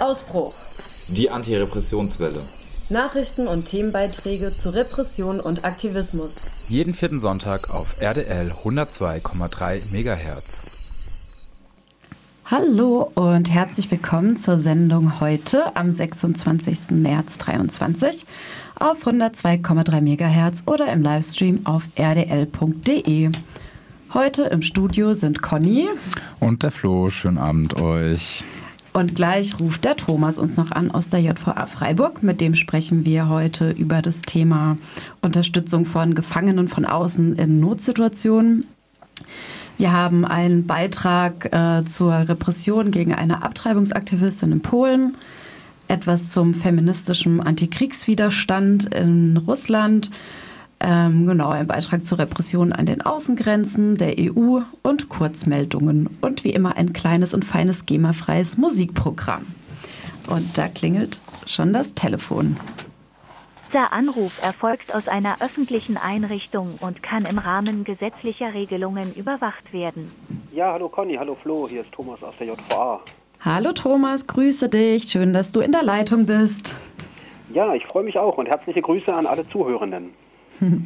Ausbruch. Die Antirepressionswelle. Nachrichten und Themenbeiträge zu Repression und Aktivismus. Jeden vierten Sonntag auf RDL 102,3 MHz. Hallo und herzlich willkommen zur Sendung heute am 26. März 2023 auf 102,3 MHz oder im Livestream auf rdl.de. Heute im Studio sind Conny und der Flo. Schönen Abend euch. Und gleich ruft der Thomas uns noch an aus der JVA Freiburg. Mit dem sprechen wir heute über das Thema Unterstützung von Gefangenen von außen in Notsituationen. Wir haben einen Beitrag äh, zur Repression gegen eine Abtreibungsaktivistin in Polen, etwas zum feministischen Antikriegswiderstand in Russland, ähm, genau, ein Beitrag zur Repression an den Außengrenzen der EU und Kurzmeldungen und wie immer ein kleines und feines GEMA-freies Musikprogramm. Und da klingelt schon das Telefon. Dieser Anruf erfolgt aus einer öffentlichen Einrichtung und kann im Rahmen gesetzlicher Regelungen überwacht werden. Ja, hallo Conny, hallo Flo, hier ist Thomas aus der JVA. Hallo Thomas, grüße dich. Schön, dass du in der Leitung bist. Ja, ich freue mich auch und herzliche Grüße an alle Zuhörenden.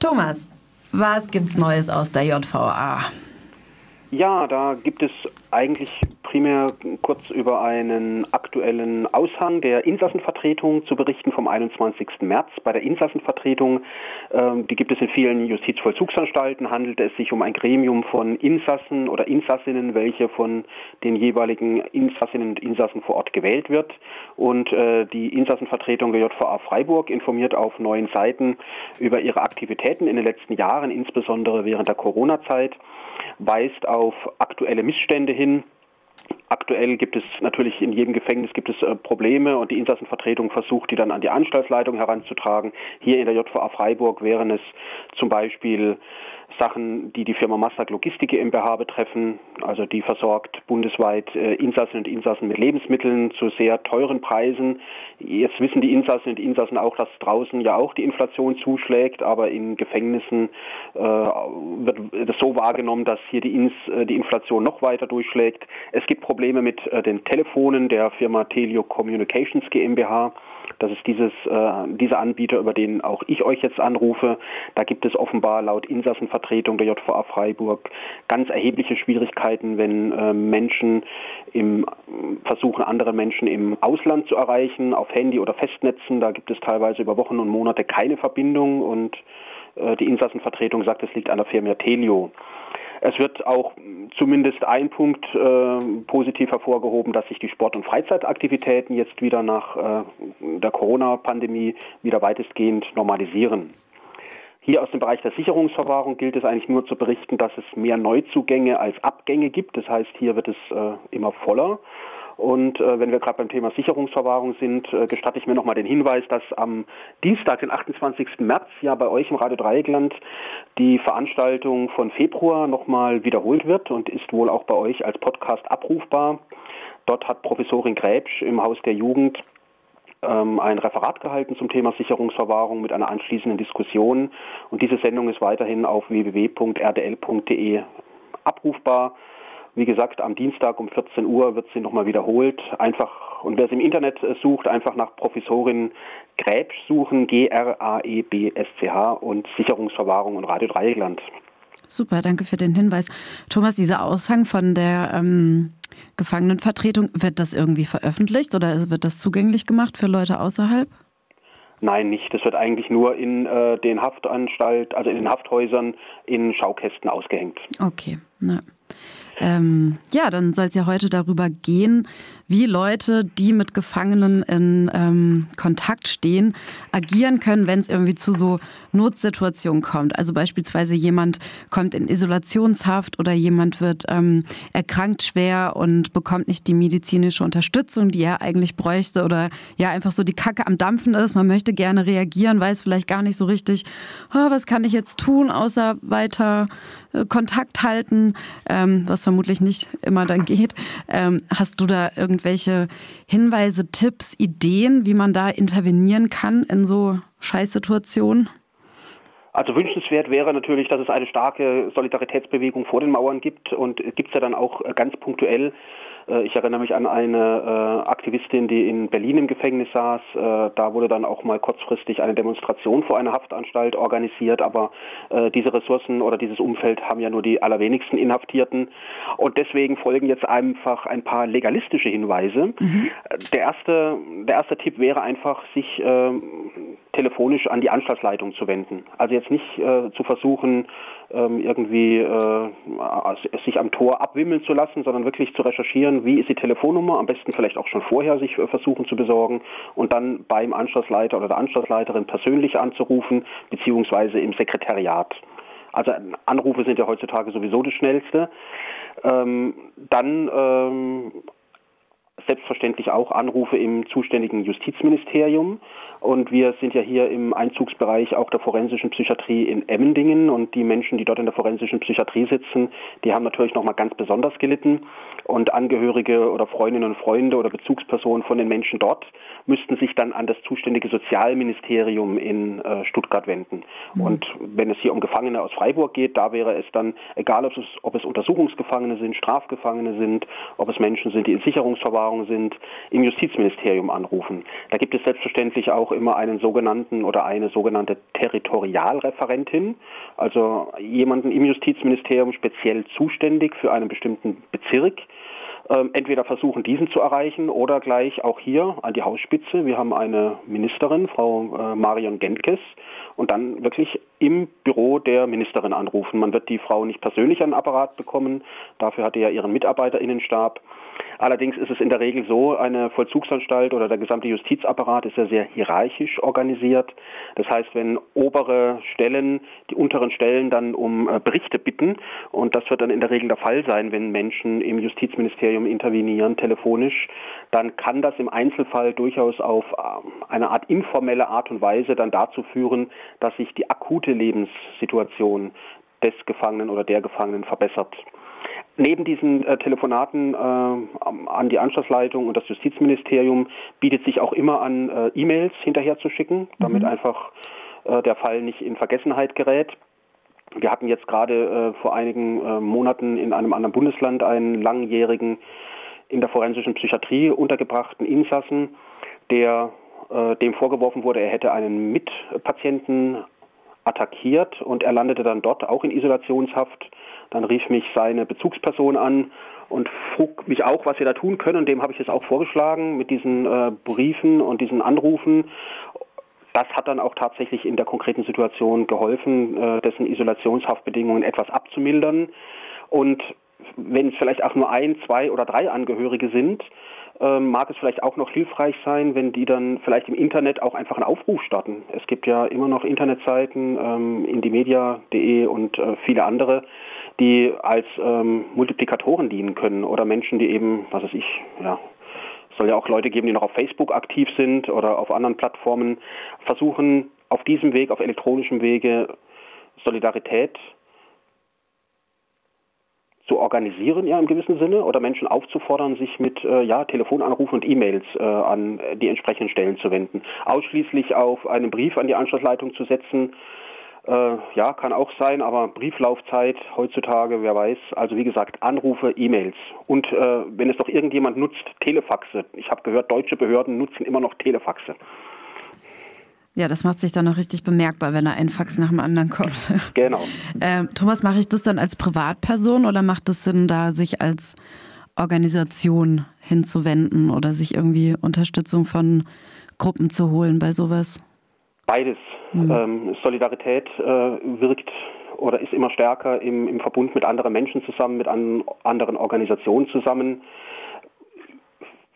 Thomas, was gibt's Neues aus der JVA? Ja, da gibt es eigentlich primär kurz über einen aktuellen Aushang der Insassenvertretung zu berichten vom 21. März. Bei der Insassenvertretung, ähm, die gibt es in vielen Justizvollzugsanstalten, handelt es sich um ein Gremium von Insassen oder Insassinnen, welche von den jeweiligen Insassinnen und Insassen vor Ort gewählt wird. Und äh, die Insassenvertretung der JVA Freiburg informiert auf neuen Seiten über ihre Aktivitäten in den letzten Jahren, insbesondere während der Corona-Zeit weist auf aktuelle Missstände hin. Aktuell gibt es natürlich in jedem Gefängnis gibt es äh, Probleme und die Insassenvertretung versucht, die dann an die Anstaltsleitung heranzutragen. Hier in der JVA Freiburg wären es zum Beispiel Sachen, die die Firma Massak Logistik GmbH betreffen. Also die versorgt bundesweit äh, Insassen und Insassen mit Lebensmitteln zu sehr teuren Preisen. Jetzt wissen die Insassen und Insassen auch, dass draußen ja auch die Inflation zuschlägt, aber in Gefängnissen äh, wird das so wahrgenommen, dass hier die, Ins, äh, die Inflation noch weiter durchschlägt. Es gibt Probleme mit äh, den Telefonen der Firma Telio Communications GmbH. Das ist dieses, äh, dieser Anbieter, über den auch ich euch jetzt anrufe. Da gibt es offenbar laut Insassenvertretung der JVA Freiburg ganz erhebliche Schwierigkeiten, wenn äh, Menschen im, versuchen, andere Menschen im Ausland zu erreichen, auf Handy oder Festnetzen. Da gibt es teilweise über Wochen und Monate keine Verbindung und äh, die Insassenvertretung sagt, es liegt an der Firma Telio. Es wird auch zumindest ein Punkt äh, positiv hervorgehoben, dass sich die Sport- und Freizeitaktivitäten jetzt wieder nach äh, der Corona-Pandemie wieder weitestgehend normalisieren. Hier aus dem Bereich der Sicherungsverwahrung gilt es eigentlich nur zu berichten, dass es mehr Neuzugänge als Abgänge gibt. Das heißt, hier wird es äh, immer voller. Und äh, wenn wir gerade beim Thema Sicherungsverwahrung sind, äh, gestatte ich mir nochmal den Hinweis, dass am Dienstag, den 28. März, ja bei euch im Radio Dreieckland die Veranstaltung von Februar nochmal wiederholt wird und ist wohl auch bei euch als Podcast abrufbar. Dort hat Professorin Gräbsch im Haus der Jugend ähm, ein Referat gehalten zum Thema Sicherungsverwahrung mit einer anschließenden Diskussion. Und diese Sendung ist weiterhin auf www.rdl.de abrufbar. Wie gesagt, am Dienstag um 14 Uhr wird sie nochmal wiederholt. Einfach, und wer sie im Internet äh, sucht, einfach nach Professorin Gräbsch suchen, G-R-A-E-B-S-C-H und Sicherungsverwahrung und Radio Dreieckland. Super, danke für den Hinweis. Thomas, dieser Aushang von der ähm, Gefangenenvertretung, wird das irgendwie veröffentlicht oder wird das zugänglich gemacht für Leute außerhalb? Nein, nicht. Das wird eigentlich nur in äh, den Haftanstalt, also in den Hafthäusern in Schaukästen ausgehängt. Okay. Na. Ähm, ja, dann soll es ja heute darüber gehen, wie Leute, die mit Gefangenen in ähm, Kontakt stehen, agieren können, wenn es irgendwie zu so Notsituationen kommt. Also beispielsweise jemand kommt in Isolationshaft oder jemand wird ähm, erkrankt schwer und bekommt nicht die medizinische Unterstützung, die er eigentlich bräuchte oder ja einfach so die Kacke am Dampfen ist. Man möchte gerne reagieren, weiß vielleicht gar nicht so richtig, oh, was kann ich jetzt tun, außer weiter äh, Kontakt halten, ähm, was vermutlich nicht immer dann geht. Ähm, hast du da irgendwelche Hinweise, Tipps, Ideen, wie man da intervenieren kann in so Scheißsituationen? Also wünschenswert wäre natürlich, dass es eine starke Solidaritätsbewegung vor den Mauern gibt und gibt es ja dann auch äh, ganz punktuell ich erinnere mich an eine äh, Aktivistin, die in Berlin im Gefängnis saß. Äh, da wurde dann auch mal kurzfristig eine Demonstration vor einer Haftanstalt organisiert, aber diese Ressourcen oder dieses Umfeld haben ja nur die allerwenigsten Inhaftierten. Und deswegen folgen jetzt einfach ein paar legalistische Hinweise. Mhm. Der, erste, der erste Tipp wäre einfach, sich äh, telefonisch an die Anschlussleitung zu wenden. Also jetzt nicht äh, zu versuchen, ähm, irgendwie äh, sich am Tor abwimmeln zu lassen, sondern wirklich zu recherchieren, wie ist die Telefonnummer, am besten vielleicht auch schon vorher sich äh, versuchen zu besorgen und dann beim Anschlussleiter oder der Anschlussleiterin persönlich anzurufen, beziehungsweise im Sekretariat. Also Anrufe sind ja heutzutage sowieso das Schnellste. Ähm, dann ähm, selbstverständlich auch Anrufe im zuständigen Justizministerium. Und wir sind ja hier im Einzugsbereich auch der forensischen Psychiatrie in Emmendingen. Und die Menschen, die dort in der forensischen Psychiatrie sitzen, die haben natürlich nochmal ganz besonders gelitten. Und Angehörige oder Freundinnen und Freunde oder Bezugspersonen von den Menschen dort müssten sich dann an das zuständige Sozialministerium in äh, Stuttgart wenden. Mhm. Und wenn es hier um Gefangene aus Freiburg geht, da wäre es dann egal, ob es, ob es Untersuchungsgefangene sind, Strafgefangene sind, ob es Menschen sind, die in Sicherungsverwahrung sind, im Justizministerium anrufen. Da gibt es selbstverständlich auch immer einen sogenannten oder eine sogenannte Territorialreferentin, also jemanden im Justizministerium speziell zuständig für einen bestimmten Bezirk ähm, entweder versuchen, diesen zu erreichen oder gleich auch hier an die Hausspitze. Wir haben eine Ministerin, Frau äh, Marion Gentges, und dann wirklich im Büro der Ministerin anrufen. Man wird die Frau nicht persönlich an den Apparat bekommen, dafür hat er ja ihren Mitarbeiterinnenstab. Allerdings ist es in der Regel so, eine Vollzugsanstalt oder der gesamte Justizapparat ist ja sehr hierarchisch organisiert. Das heißt, wenn obere Stellen die unteren Stellen dann um äh, Berichte bitten, und das wird dann in der Regel der Fall sein, wenn Menschen im Justizministerium intervenieren, telefonisch, dann kann das im Einzelfall durchaus auf ähm, eine Art informelle Art und Weise dann dazu führen, dass sich die akute Lebenssituation des Gefangenen oder der Gefangenen verbessert. Neben diesen äh, Telefonaten äh, an die Anschlussleitung und das Justizministerium bietet sich auch immer an, äh, E-Mails hinterherzuschicken, damit mhm. einfach äh, der Fall nicht in Vergessenheit gerät. Wir hatten jetzt gerade äh, vor einigen äh, Monaten in einem anderen Bundesland einen langjährigen in der forensischen Psychiatrie untergebrachten Insassen, der dem vorgeworfen wurde, er hätte einen Mitpatienten attackiert und er landete dann dort auch in Isolationshaft dann rief mich seine Bezugsperson an und frug mich auch, was wir da tun können. Und dem habe ich es auch vorgeschlagen mit diesen äh, Briefen und diesen Anrufen. Das hat dann auch tatsächlich in der konkreten Situation geholfen, äh, dessen Isolationshaftbedingungen etwas abzumildern. Und wenn es vielleicht auch nur ein, zwei oder drei Angehörige sind, ähm, mag es vielleicht auch noch hilfreich sein, wenn die dann vielleicht im Internet auch einfach einen Aufruf starten. Es gibt ja immer noch Internetseiten, ähm, indiemedia.de und äh, viele andere, die als ähm, Multiplikatoren dienen können oder Menschen, die eben, was weiß ich, ja, es soll ja auch Leute geben, die noch auf Facebook aktiv sind oder auf anderen Plattformen, versuchen auf diesem Weg, auf elektronischem Wege Solidarität zu organisieren, ja im gewissen Sinne, oder Menschen aufzufordern, sich mit äh, ja, Telefonanrufen und E-Mails äh, an die entsprechenden Stellen zu wenden. Ausschließlich auf einen Brief an die Anschlussleitung zu setzen, äh, ja, kann auch sein, aber Brieflaufzeit heutzutage, wer weiß. Also wie gesagt, Anrufe, E-Mails. Und äh, wenn es doch irgendjemand nutzt, Telefaxe. Ich habe gehört, deutsche Behörden nutzen immer noch Telefaxe. Ja, das macht sich dann noch richtig bemerkbar, wenn da ein Fax nach dem anderen kommt. Genau. Äh, Thomas, mache ich das dann als Privatperson oder macht es Sinn, da sich als Organisation hinzuwenden oder sich irgendwie Unterstützung von Gruppen zu holen bei sowas? Beides. Mhm. Ähm, Solidarität äh, wirkt oder ist immer stärker im, im Verbund mit anderen Menschen zusammen, mit an, anderen Organisationen zusammen.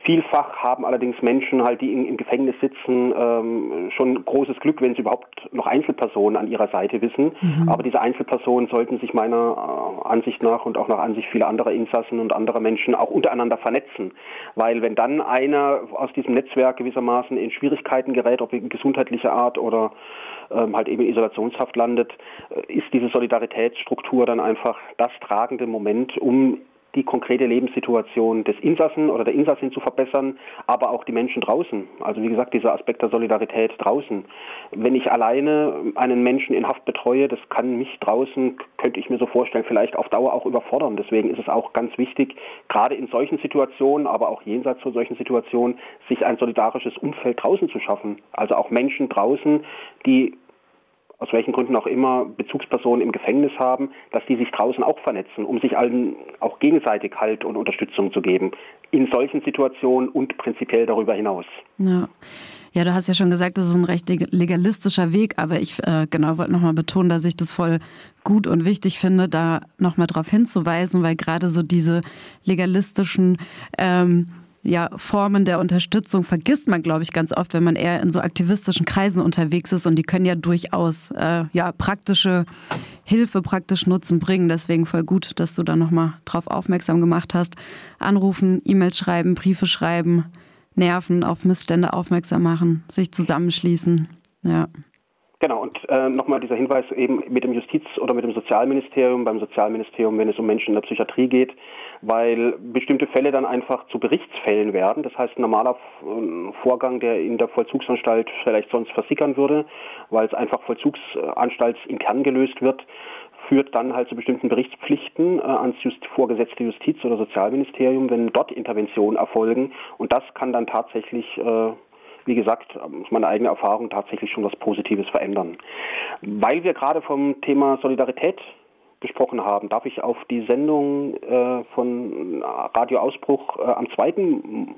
Vielfach haben allerdings Menschen halt, die in, im Gefängnis sitzen, ähm, schon großes Glück, wenn sie überhaupt noch Einzelpersonen an ihrer Seite wissen. Mhm. Aber diese Einzelpersonen sollten sich meiner äh, Ansicht nach und auch nach Ansicht vieler anderer Insassen und anderer Menschen auch untereinander vernetzen. Weil wenn dann einer aus diesem Netzwerk gewissermaßen in Schwierigkeiten gerät, ob in gesundheitlicher Art oder ähm, halt eben in Isolationshaft landet, äh, ist diese Solidaritätsstruktur dann einfach das tragende Moment, um die konkrete Lebenssituation des Insassen oder der Insassin zu verbessern, aber auch die Menschen draußen. Also wie gesagt, dieser Aspekt der Solidarität draußen. Wenn ich alleine einen Menschen in Haft betreue, das kann mich draußen, könnte ich mir so vorstellen, vielleicht auf Dauer auch überfordern. Deswegen ist es auch ganz wichtig, gerade in solchen Situationen, aber auch jenseits von solchen Situationen, sich ein solidarisches Umfeld draußen zu schaffen. Also auch Menschen draußen, die aus welchen Gründen auch immer Bezugspersonen im Gefängnis haben, dass die sich draußen auch vernetzen, um sich allen auch gegenseitig Halt und Unterstützung zu geben. In solchen Situationen und prinzipiell darüber hinaus. Ja. Ja, du hast ja schon gesagt, das ist ein recht legalistischer Weg, aber ich äh, genau wollte nochmal betonen, dass ich das voll gut und wichtig finde, da nochmal darauf hinzuweisen, weil gerade so diese legalistischen ähm, ja, Formen der Unterstützung vergisst man, glaube ich, ganz oft, wenn man eher in so aktivistischen Kreisen unterwegs ist und die können ja durchaus äh, ja, praktische Hilfe, praktisch Nutzen bringen. Deswegen voll gut, dass du da nochmal drauf aufmerksam gemacht hast. Anrufen, E-Mails schreiben, Briefe schreiben, nerven, auf Missstände aufmerksam machen, sich zusammenschließen. Ja. Genau, und äh, nochmal dieser Hinweis eben mit dem Justiz- oder mit dem Sozialministerium, beim Sozialministerium, wenn es um Menschen in der Psychiatrie geht, weil bestimmte Fälle dann einfach zu Berichtsfällen werden. Das heißt, ein normaler äh, Vorgang, der in der Vollzugsanstalt vielleicht sonst versickern würde, weil es einfach vollzugsanstaltsintern gelöst wird, führt dann halt zu bestimmten Berichtspflichten äh, ans Just vorgesetzte Justiz- oder Sozialministerium, wenn dort Interventionen erfolgen. Und das kann dann tatsächlich äh, wie gesagt, aus meiner eigenen Erfahrung tatsächlich schon was Positives verändern. Weil wir gerade vom Thema Solidarität gesprochen haben, darf ich auf die Sendung äh, von Radio Ausbruch äh, am zweiten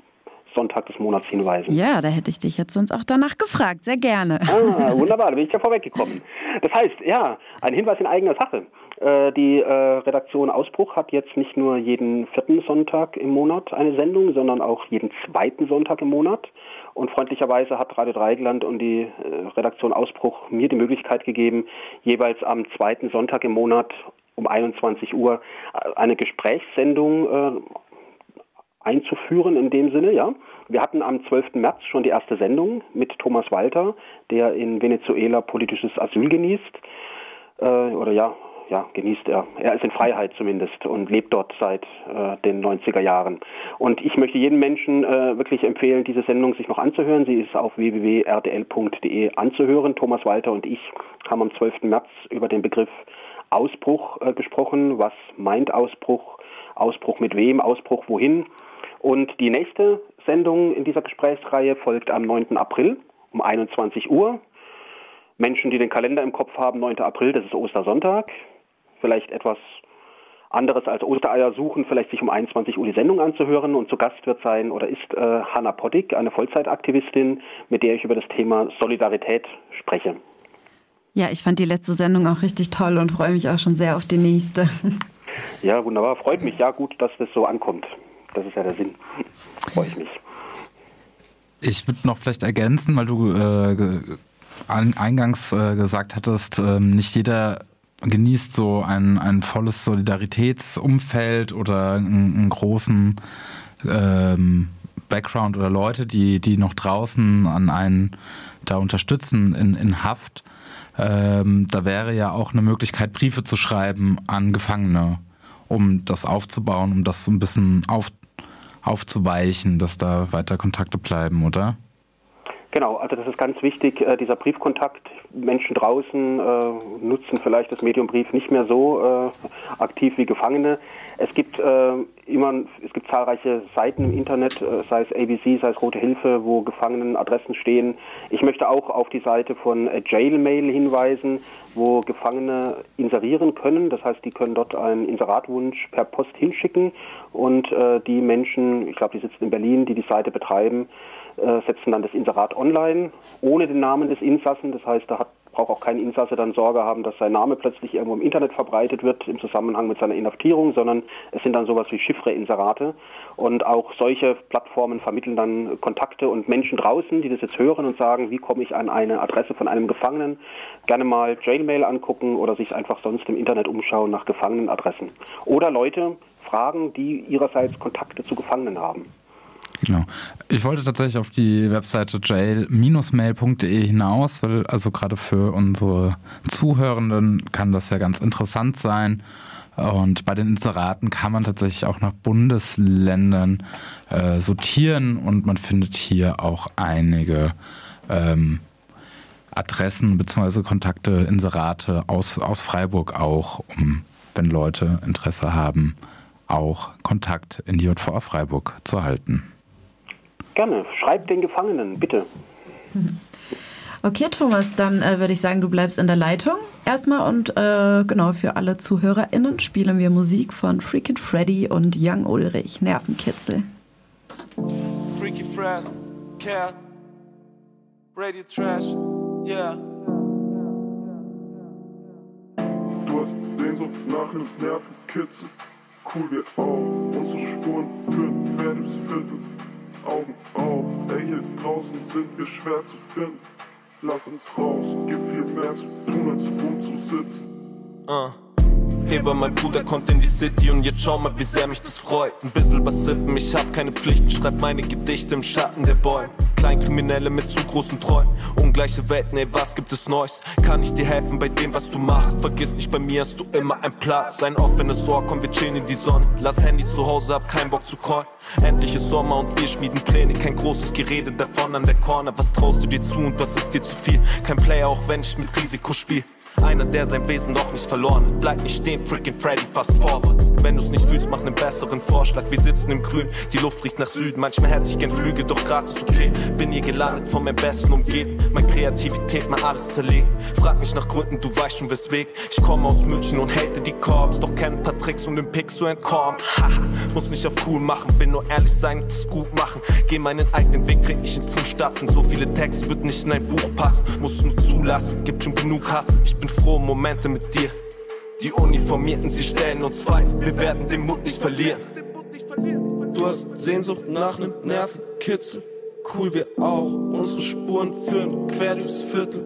Sonntag des Monats hinweisen. Ja, da hätte ich dich jetzt sonst auch danach gefragt. Sehr gerne. Ah, wunderbar, da bin ich ja vorweggekommen. Das heißt, ja, ein Hinweis in eigener Sache. Äh, die äh, Redaktion Ausbruch hat jetzt nicht nur jeden vierten Sonntag im Monat eine Sendung, sondern auch jeden zweiten Sonntag im Monat. Und freundlicherweise hat Radio Dreigland und die äh, Redaktion Ausbruch mir die Möglichkeit gegeben, jeweils am zweiten Sonntag im Monat um 21 Uhr äh, eine Gesprächssendung äh, einzuführen in dem Sinne, ja. Wir hatten am 12. März schon die erste Sendung mit Thomas Walter, der in Venezuela politisches Asyl genießt. Äh, oder ja, ja, genießt er. Er ist in Freiheit zumindest und lebt dort seit äh, den 90er Jahren. Und ich möchte jedem Menschen äh, wirklich empfehlen, diese Sendung sich noch anzuhören. Sie ist auf www.rdl.de anzuhören. Thomas Walter und ich haben am 12. März über den Begriff Ausbruch äh, gesprochen. Was meint Ausbruch? Ausbruch mit wem? Ausbruch wohin? Und die nächste Sendung in dieser Gesprächsreihe folgt am 9. April um 21 Uhr. Menschen, die den Kalender im Kopf haben, 9. April, das ist Ostersonntag vielleicht etwas anderes als Ostereier suchen, vielleicht sich um 21 Uhr die Sendung anzuhören. Und zu Gast wird sein oder ist äh, Hanna Pottig, eine Vollzeitaktivistin, mit der ich über das Thema Solidarität spreche. Ja, ich fand die letzte Sendung auch richtig toll und freue mich auch schon sehr auf die nächste. Ja, wunderbar. Freut mich. Ja, gut, dass das so ankommt. Das ist ja der Sinn. Freue ich mich. Ich würde noch vielleicht ergänzen, weil du äh, eingangs äh, gesagt hattest, äh, nicht jeder genießt so ein, ein volles Solidaritätsumfeld oder einen, einen großen ähm, Background oder Leute, die, die noch draußen an einen da unterstützen in, in Haft. Ähm, da wäre ja auch eine Möglichkeit, Briefe zu schreiben an Gefangene, um das aufzubauen, um das so ein bisschen auf, aufzuweichen, dass da weiter Kontakte bleiben, oder? Genau, also das ist ganz wichtig, äh, dieser Briefkontakt. Menschen draußen äh, nutzen vielleicht das Medium Brief nicht mehr so äh, aktiv wie Gefangene. Es gibt immer, es gibt zahlreiche Seiten im Internet, äh, sei es ABC, sei es Rote Hilfe, wo Gefangenenadressen stehen. Ich möchte auch auf die Seite von äh, Jailmail hinweisen, wo Gefangene inserieren können. Das heißt, die können dort einen Inseratwunsch per Post hinschicken und die Menschen, ich glaube, die sitzen in Berlin, die die Seite betreiben, äh, setzen dann das Inserat online ohne den Namen des Insassen. Das heißt, da hat, braucht auch kein Insasse dann Sorge haben, dass sein Name plötzlich irgendwo im Internet verbreitet wird im Zusammenhang mit seiner Inhaftierung, sondern es sind dann sowas wie Chiffre-Inserate. Und auch solche Plattformen vermitteln dann Kontakte und Menschen draußen, die das jetzt hören und sagen, wie komme ich an eine Adresse von einem Gefangenen, gerne mal Jailmail angucken oder sich einfach sonst im Internet umschauen nach Gefangenenadressen. Oder Leute fragen, die ihrerseits Kontakte zu Gefangenen haben. Genau. Ich wollte tatsächlich auf die Webseite jail-mail.de hinaus, weil also gerade für unsere Zuhörenden kann das ja ganz interessant sein, Und bei den Inseraten kann man tatsächlich auch nach Bundesländern äh, sortieren und man findet hier auch einige ähm, Adressen bzw. Kontakte, Inserate aus, aus Freiburg auch, um, wenn Leute Interesse haben, auch Kontakt in die JVA Freiburg zu halten. Gerne. Schreibt den Gefangenen, bitte. Okay, Thomas, dann äh, würde ich sagen, du bleibst in der Leitung erstmal und äh, genau für alle ZuhörerInnen spielen wir Musik von Freakin' Freddy und Young Ulrich, Nervenkitzel. Freaky Fred, Care, Radio Trash, yeah. Du hast Sehnsucht nach einem Nervenkitzel, cool wir auch, unsere Spuren führen quer durchs Viertel. Augen auf, ey, hier draußen sind wir schwer zu finden. Lass uns raus, gibt viel mehr zu tun, als rum zu sitzen. Uh. Heber, mein Bruder kommt in die City und jetzt schau mal, wie sehr mich das freut. Ein bisschen was sippen, ich hab keine Pflichten, schreib meine Gedichte im Schatten der Bäume. Kleinkriminelle mit zu großen Träumen, ungleiche Welten, ey, was gibt es Neues? Kann ich dir helfen bei dem, was du machst? Vergiss nicht, bei mir hast du immer ein Platz. Ein offenes Ohr, komm, wir chillen in die Sonne. Lass Handy zu Hause, hab keinen Bock zu callen. Endlich ist Sommer und wir schmieden Pläne, kein großes Gerede davon an der Corner. Was traust du dir zu und was ist dir zu viel? Kein Player, auch wenn ich mit Risiko spiel. Einer, der sein Wesen noch nicht verloren hat. Bleib nicht stehen, freaking Freddy, fast forward. Wenn du's nicht fühlst, mach nen besseren Vorschlag. Wir sitzen im Grün, die Luft riecht nach Süden. Manchmal hätte ich gern Flüge, doch grad ist okay. Bin hier gelandet von meinem Besten umgeben. Mein Kreativität mal alles zerlegen. Frag mich nach Gründen, du weißt schon weswegen. Ich komme aus München und hate die Korps. Doch kenn ein paar Tricks, um den Pick zu entkommen. Haha, muss nicht auf cool machen, will nur ehrlich sein es gut machen. Geh meinen eigenen Weg, krieg ich in Fußstapfen. So viele Texte wird nicht in ein Buch passen. Musst nur zulassen, gibt schon genug Hass. Ich bin frohe Momente mit dir. Die Uniformierten, sie stellen uns fein. Wir werden den Mut nicht verlieren. Du hast Sehnsucht nach nem Nervenkitzel. Cool, wir auch. Unsere Spuren führen quer durchs Viertel.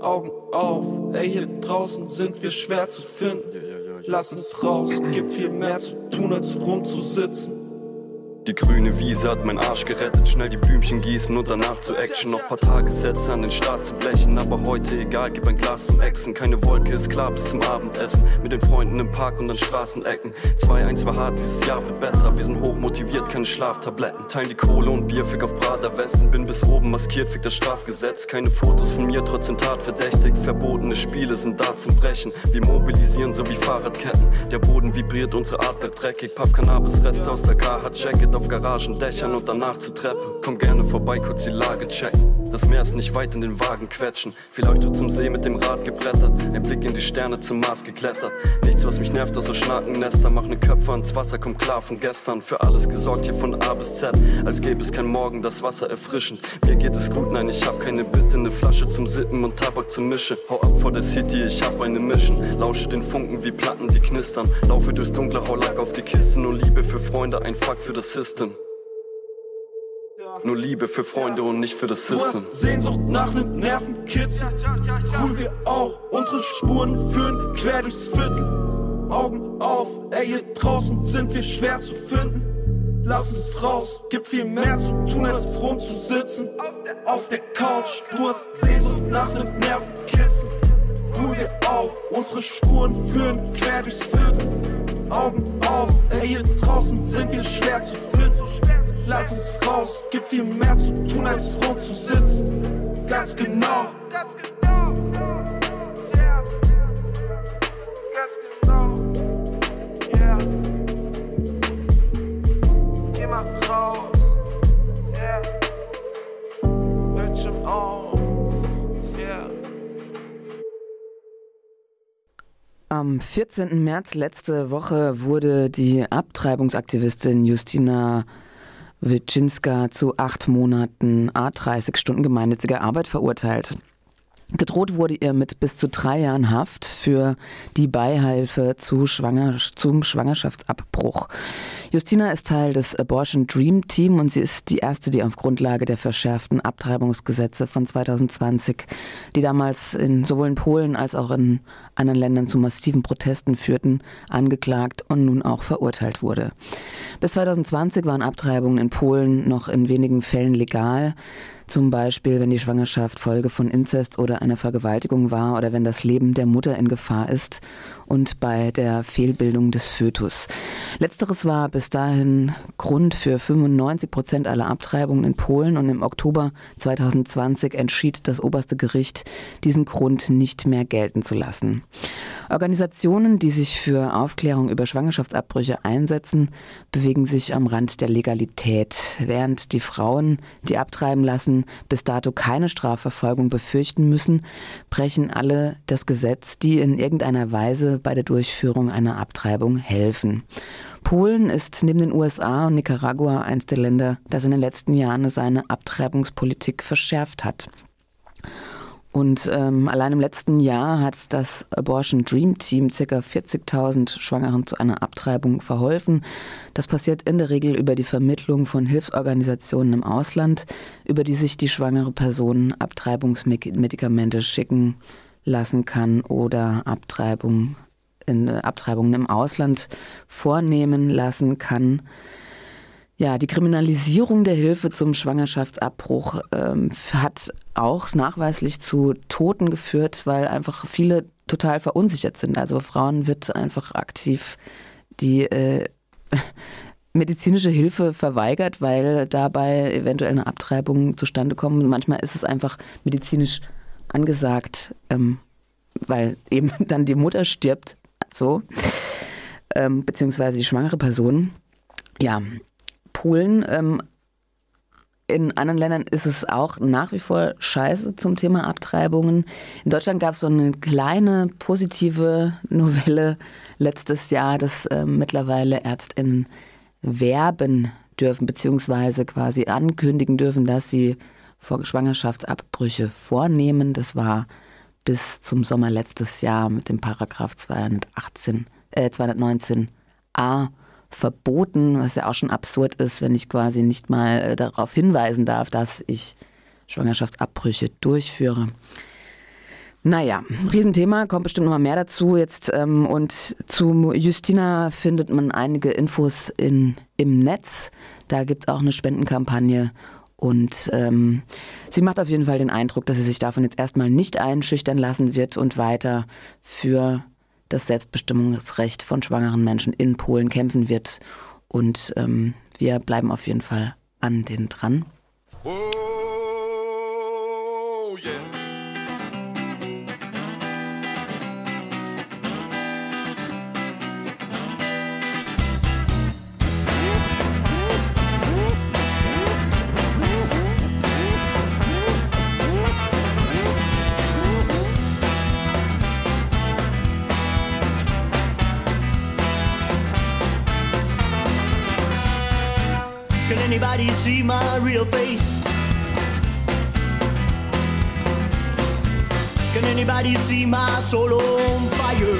Augen auf, ey, hier draußen sind wir schwer zu finden. Lass uns raus, gibt viel mehr zu tun, als rumzusitzen. Die grüne Wiese hat mein Arsch gerettet. Schnell die Blümchen gießen und danach zu Action. Noch paar Tagessätze an den Start zu blechen. Aber heute egal, gib ein Glas zum Exen. Keine Wolke ist klar bis zum Abendessen. Mit den Freunden im Park und an Straßenecken. 2-1 war hart, dieses Jahr wird besser. Wir sind hochmotiviert, keine Schlaftabletten. Teilen die Kohle und Bier, fick auf Prater Westen. Bin bis oben maskiert, fick das Strafgesetz. Keine Fotos von mir, trotzdem tatverdächtig. Verbotene Spiele sind da zum Brechen. Wir mobilisieren so wie Fahrradketten. Der Boden vibriert, unsere Art bleibt dreckig. Puff Cannabis-Reste aus der Car hat Jacket auf Garagendächern und danach zu Treppen. Komm gerne vorbei, kurz die Lage checken. Das Meer ist nicht weit in den Wagen quetschen. Vielleicht du zum See mit dem Rad gebrettert. Ein Blick in die Sterne zum Mars geklettert. Nichts, was mich nervt, außer Schnakennester. Mach ne Köpfe ans Wasser, komm klar von gestern. Für alles gesorgt hier von A bis Z. Als gäbe es kein Morgen, das Wasser erfrischend. Mir geht es gut, nein, ich hab keine Bitte. Ne Flasche zum Sippen und Tabak zum Mischen. Hau ab vor der City, ich hab eine Mission. Lausche den Funken wie Platten, die knistern. Laufe durchs Dunkle, hau Lack auf die Kiste. Nur Liebe für Freunde, ein Fuck für das System. Nur Liebe für Freunde und nicht für das System. Du hast Sehnsucht nach nem Nervenkitzel. Cool wir auch. Unsere Spuren führen quer durchs Viertel. Augen auf, ey, hier draußen sind wir schwer zu finden. Lass uns raus, gibt viel mehr zu tun, als rumzusitzen. Auf der Couch, du hast Sehnsucht nach nem Nervenkitzel. Cool wir auch. Unsere Spuren führen quer durchs Viertel. Augen auf, ey, hier draußen sind wir schwer zu finden. Lass uns raus, gibt viel mehr zu tun, als rumzusitzen. Ganz genau, ganz genau. Yeah. Ganz genau, yeah. Geh mal raus, yeah. Bildschirm auf, Am 14. März letzte Woche wurde die Abtreibungsaktivistin Justina Witschinska zu acht Monaten A30 Stunden gemeinnütziger Arbeit verurteilt. Gedroht wurde ihr mit bis zu drei Jahren Haft für die Beihilfe zu Schwanger, zum Schwangerschaftsabbruch. Justina ist Teil des Abortion Dream Team und sie ist die erste, die auf Grundlage der verschärften Abtreibungsgesetze von 2020, die damals in, sowohl in Polen als auch in anderen Ländern zu massiven Protesten führten, angeklagt und nun auch verurteilt wurde. Bis 2020 waren Abtreibungen in Polen noch in wenigen Fällen legal. Zum Beispiel, wenn die Schwangerschaft Folge von Inzest oder einer Vergewaltigung war oder wenn das Leben der Mutter in Gefahr ist und bei der Fehlbildung des Fötus. Letzteres war bis dahin Grund für 95 Prozent aller Abtreibungen in Polen und im Oktober 2020 entschied das oberste Gericht, diesen Grund nicht mehr gelten zu lassen. Organisationen, die sich für Aufklärung über Schwangerschaftsabbrüche einsetzen, bewegen sich am Rand der Legalität, während die Frauen, die abtreiben lassen, bis dato keine Strafverfolgung befürchten müssen, brechen alle das Gesetz, die in irgendeiner Weise bei der Durchführung einer Abtreibung helfen. Polen ist neben den USA und Nicaragua eines der Länder, das in den letzten Jahren seine Abtreibungspolitik verschärft hat. Und ähm, allein im letzten Jahr hat das Abortion Dream Team ca. 40.000 Schwangeren zu einer Abtreibung verholfen. Das passiert in der Regel über die Vermittlung von Hilfsorganisationen im Ausland, über die sich die schwangere Person Abtreibungsmedikamente schicken lassen kann oder Abtreibung in, Abtreibungen im Ausland vornehmen lassen kann. Ja, die Kriminalisierung der Hilfe zum Schwangerschaftsabbruch ähm, hat auch nachweislich zu Toten geführt, weil einfach viele total verunsichert sind. Also Frauen wird einfach aktiv die äh, medizinische Hilfe verweigert, weil dabei eventuell eine Abtreibung zustande kommt. manchmal ist es einfach medizinisch angesagt, ähm, weil eben dann die Mutter stirbt, so, ähm, beziehungsweise die schwangere Person. Ja, Polen. Ähm, in anderen Ländern ist es auch nach wie vor scheiße zum Thema Abtreibungen. In Deutschland gab es so eine kleine positive Novelle letztes Jahr, dass äh, mittlerweile Ärztinnen werben dürfen, beziehungsweise quasi ankündigen dürfen, dass sie Schwangerschaftsabbrüche vornehmen. Das war bis zum Sommer letztes Jahr mit dem Paragraph 218, äh, 219a verboten, was ja auch schon absurd ist, wenn ich quasi nicht mal äh, darauf hinweisen darf, dass ich Schwangerschaftsabbrüche durchführe. Naja, Riesenthema, kommt bestimmt noch mal mehr dazu jetzt. Ähm, und zu Justina findet man einige Infos in, im Netz. Da gibt es auch eine Spendenkampagne. Und ähm, sie macht auf jeden Fall den Eindruck, dass sie sich davon jetzt erstmal nicht einschüchtern lassen wird und weiter für das Selbstbestimmungsrecht von schwangeren Menschen in Polen kämpfen wird. Und ähm, wir bleiben auf jeden Fall an den dran. Oh, yeah. See my real face? Can anybody see my soul on fire?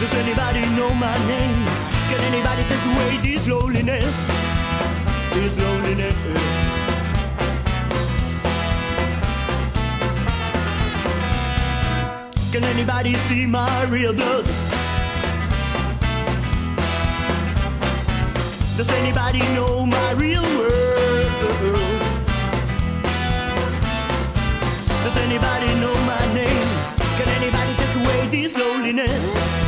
Does anybody know my name? Can anybody take away this loneliness? This loneliness. Can anybody see my real blood? Does anybody know my real world? Does anybody know my name? Can anybody take away this loneliness?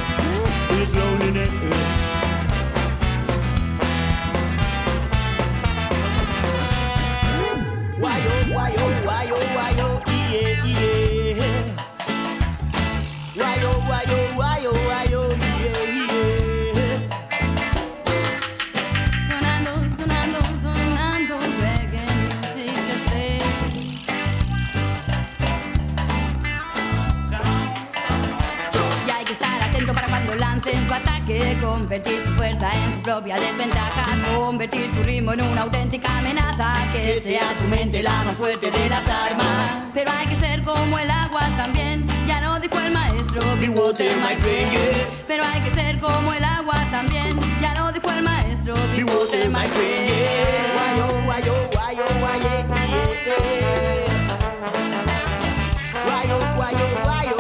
Su ataque, convertir su fuerza en su propia desventaja, convertir tu ritmo en una auténtica amenaza, que sea tu mente la más fuerte de las armas. Pero hay que ser como el agua también, ya no dijo el maestro, be water my friend. Pero hay que ser como el agua también, ya no dijo el maestro, be water my friend. the sea. We wanna fight, wanna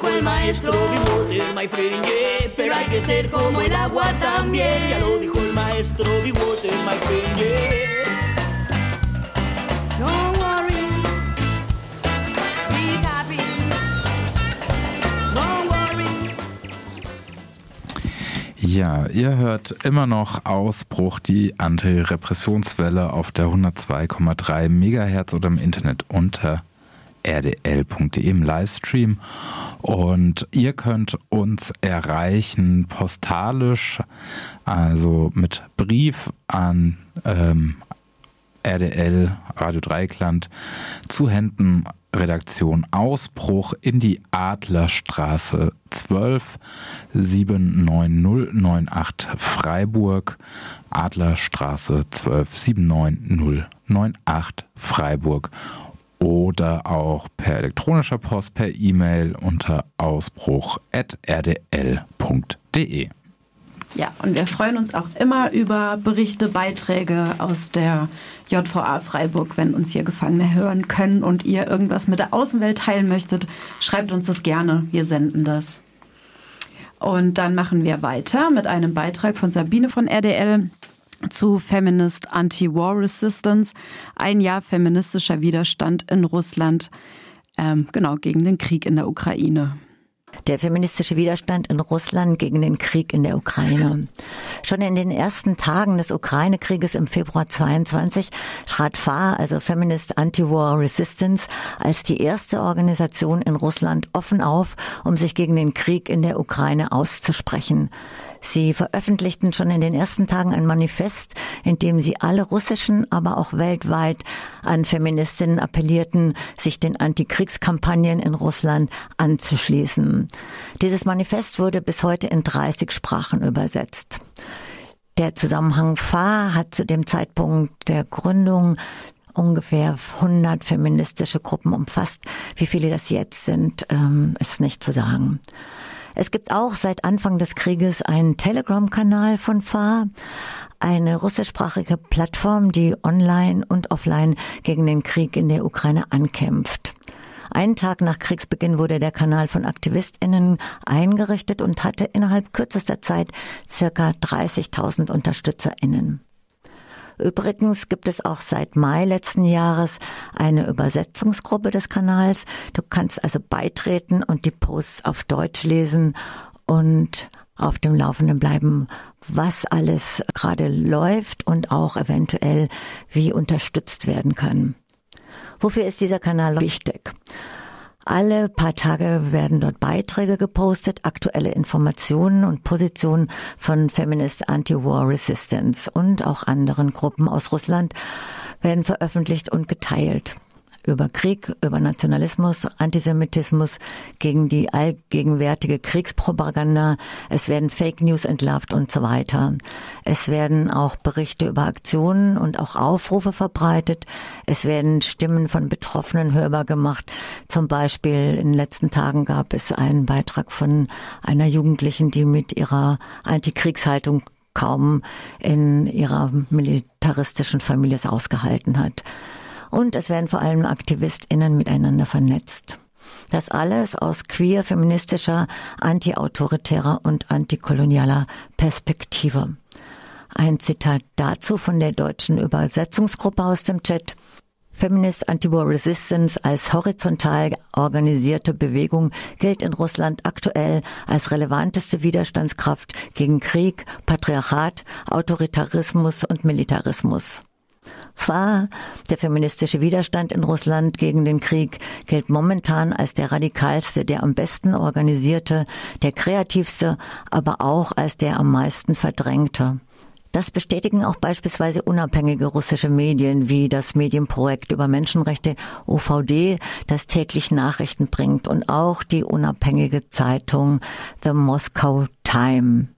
dijo el maestro. Water, my friend, yeah. Pero hay que ser como el agua también. Ya lo dijo el maestro. Water, my friend, yeah. Ja, ihr hört immer noch Ausbruch, die Antirepressionswelle auf der 102,3 Megahertz oder im Internet unter rdl.de im Livestream. Und ihr könnt uns erreichen postalisch, also mit Brief an ähm, RDL Radio Dreikland zu Händen Redaktion Ausbruch in die Adlerstraße 12 79098 Freiburg. Adlerstraße 12 79098 Freiburg. Oder auch per elektronischer Post, per E-Mail unter ausbruch.rdl.de. Ja, und wir freuen uns auch immer über Berichte, Beiträge aus der JVA Freiburg, wenn uns hier Gefangene hören können und ihr irgendwas mit der Außenwelt teilen möchtet, schreibt uns das gerne. Wir senden das. Und dann machen wir weiter mit einem Beitrag von Sabine von RDL zu Feminist Anti-War Resistance. Ein Jahr feministischer Widerstand in Russland, ähm, genau, gegen den Krieg in der Ukraine. Der feministische Widerstand in Russland gegen den Krieg in der Ukraine. Schon in den ersten Tagen des Ukraine-Krieges im Februar 22 trat FA, also Feminist Anti-War Resistance, als die erste Organisation in Russland offen auf, um sich gegen den Krieg in der Ukraine auszusprechen. Sie veröffentlichten schon in den ersten Tagen ein Manifest, in dem sie alle russischen, aber auch weltweit an Feministinnen appellierten, sich den Antikriegskampagnen in Russland anzuschließen. Dieses Manifest wurde bis heute in 30 Sprachen übersetzt. Der Zusammenhang FA hat zu dem Zeitpunkt der Gründung ungefähr 100 feministische Gruppen umfasst. Wie viele das jetzt sind, ähm, ist nicht zu sagen. Es gibt auch seit Anfang des Krieges einen Telegram-Kanal von FA, eine russischsprachige Plattform, die online und offline gegen den Krieg in der Ukraine ankämpft. Einen Tag nach Kriegsbeginn wurde der Kanal von AktivistInnen eingerichtet und hatte innerhalb kürzester Zeit circa 30.000 UnterstützerInnen. Übrigens gibt es auch seit Mai letzten Jahres eine Übersetzungsgruppe des Kanals. Du kannst also beitreten und die Posts auf Deutsch lesen und auf dem Laufenden bleiben, was alles gerade läuft und auch eventuell wie unterstützt werden kann. Wofür ist dieser Kanal wichtig? Alle paar Tage werden dort Beiträge gepostet, aktuelle Informationen und Positionen von Feminist Anti-War Resistance und auch anderen Gruppen aus Russland werden veröffentlicht und geteilt über Krieg, über Nationalismus, Antisemitismus, gegen die allgegenwärtige Kriegspropaganda. Es werden Fake News entlarvt und so weiter. Es werden auch Berichte über Aktionen und auch Aufrufe verbreitet. Es werden Stimmen von Betroffenen hörbar gemacht. Zum Beispiel in den letzten Tagen gab es einen Beitrag von einer Jugendlichen, die mit ihrer Antikriegshaltung kaum in ihrer militaristischen Familie es ausgehalten hat und es werden vor allem AktivistInnen miteinander vernetzt. Das alles aus queer, feministischer, antiautoritärer und antikolonialer Perspektive. Ein Zitat dazu von der deutschen Übersetzungsgruppe aus dem Chat. Feminist Anti-War Resistance als horizontal organisierte Bewegung gilt in Russland aktuell als relevanteste Widerstandskraft gegen Krieg, Patriarchat, Autoritarismus und Militarismus. FA, der feministische Widerstand in Russland gegen den Krieg, gilt momentan als der radikalste, der am besten organisierte, der kreativste, aber auch als der am meisten verdrängte. Das bestätigen auch beispielsweise unabhängige russische Medien wie das Medienprojekt über Menschenrechte OVD, das täglich Nachrichten bringt und auch die unabhängige Zeitung The Moscow Time.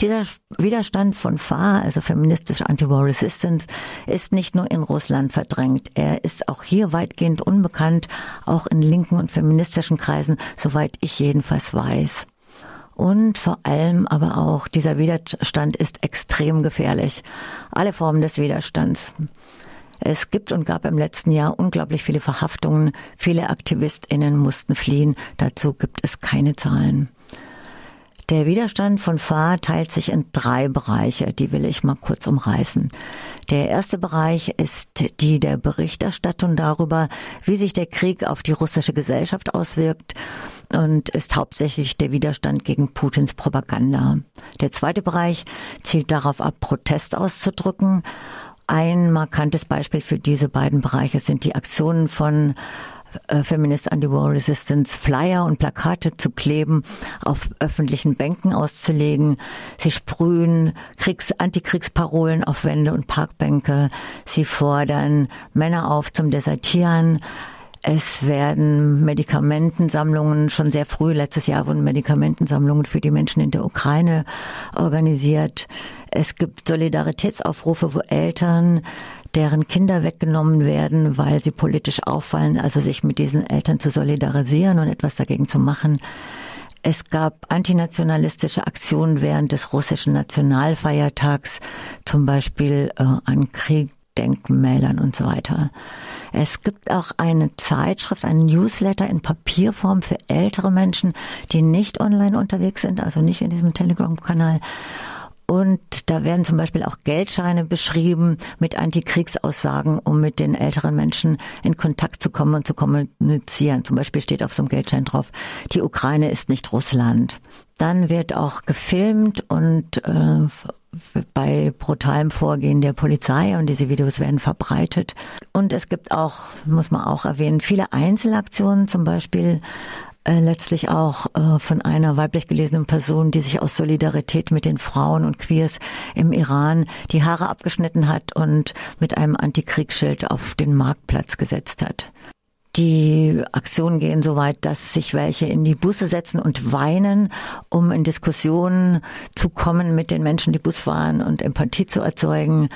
Dieser Widerstand von FA, also feministische Anti-War Resistance, ist nicht nur in Russland verdrängt. Er ist auch hier weitgehend unbekannt, auch in linken und feministischen Kreisen, soweit ich jedenfalls weiß. Und vor allem aber auch, dieser Widerstand ist extrem gefährlich. Alle Formen des Widerstands. Es gibt und gab im letzten Jahr unglaublich viele Verhaftungen. Viele AktivistInnen mussten fliehen. Dazu gibt es keine Zahlen. Der Widerstand von FA teilt sich in drei Bereiche, die will ich mal kurz umreißen. Der erste Bereich ist die der Berichterstattung darüber, wie sich der Krieg auf die russische Gesellschaft auswirkt und ist hauptsächlich der Widerstand gegen Putins Propaganda. Der zweite Bereich zielt darauf ab, Protest auszudrücken. Ein markantes Beispiel für diese beiden Bereiche sind die Aktionen von Feminist Anti-War Resistance Flyer und Plakate zu kleben, auf öffentlichen Bänken auszulegen. Sie sprühen Kriegs Antikriegsparolen auf Wände und Parkbänke. Sie fordern Männer auf zum Desertieren. Es werden Medikamentensammlungen schon sehr früh, letztes Jahr wurden Medikamentensammlungen für die Menschen in der Ukraine organisiert. Es gibt Solidaritätsaufrufe, wo Eltern deren Kinder weggenommen werden, weil sie politisch auffallen, also sich mit diesen Eltern zu solidarisieren und etwas dagegen zu machen. Es gab antinationalistische Aktionen während des russischen Nationalfeiertags, zum Beispiel äh, an Kriegdenkmälern und so weiter. Es gibt auch eine Zeitschrift, einen Newsletter in Papierform für ältere Menschen, die nicht online unterwegs sind, also nicht in diesem Telegram-Kanal. Und da werden zum Beispiel auch Geldscheine beschrieben mit Antikriegsaussagen, um mit den älteren Menschen in Kontakt zu kommen und zu kommunizieren. Zum Beispiel steht auf so einem Geldschein drauf, die Ukraine ist nicht Russland. Dann wird auch gefilmt und äh, bei brutalem Vorgehen der Polizei und diese Videos werden verbreitet. Und es gibt auch, muss man auch erwähnen, viele Einzelaktionen, zum Beispiel äh, letztlich auch äh, von einer weiblich gelesenen Person, die sich aus Solidarität mit den Frauen und Queers im Iran die Haare abgeschnitten hat und mit einem Antikriegsschild auf den Marktplatz gesetzt hat. Die Aktionen gehen so weit, dass sich welche in die Busse setzen und weinen, um in Diskussionen zu kommen mit den Menschen, die Bus fahren und Empathie zu erzeugen.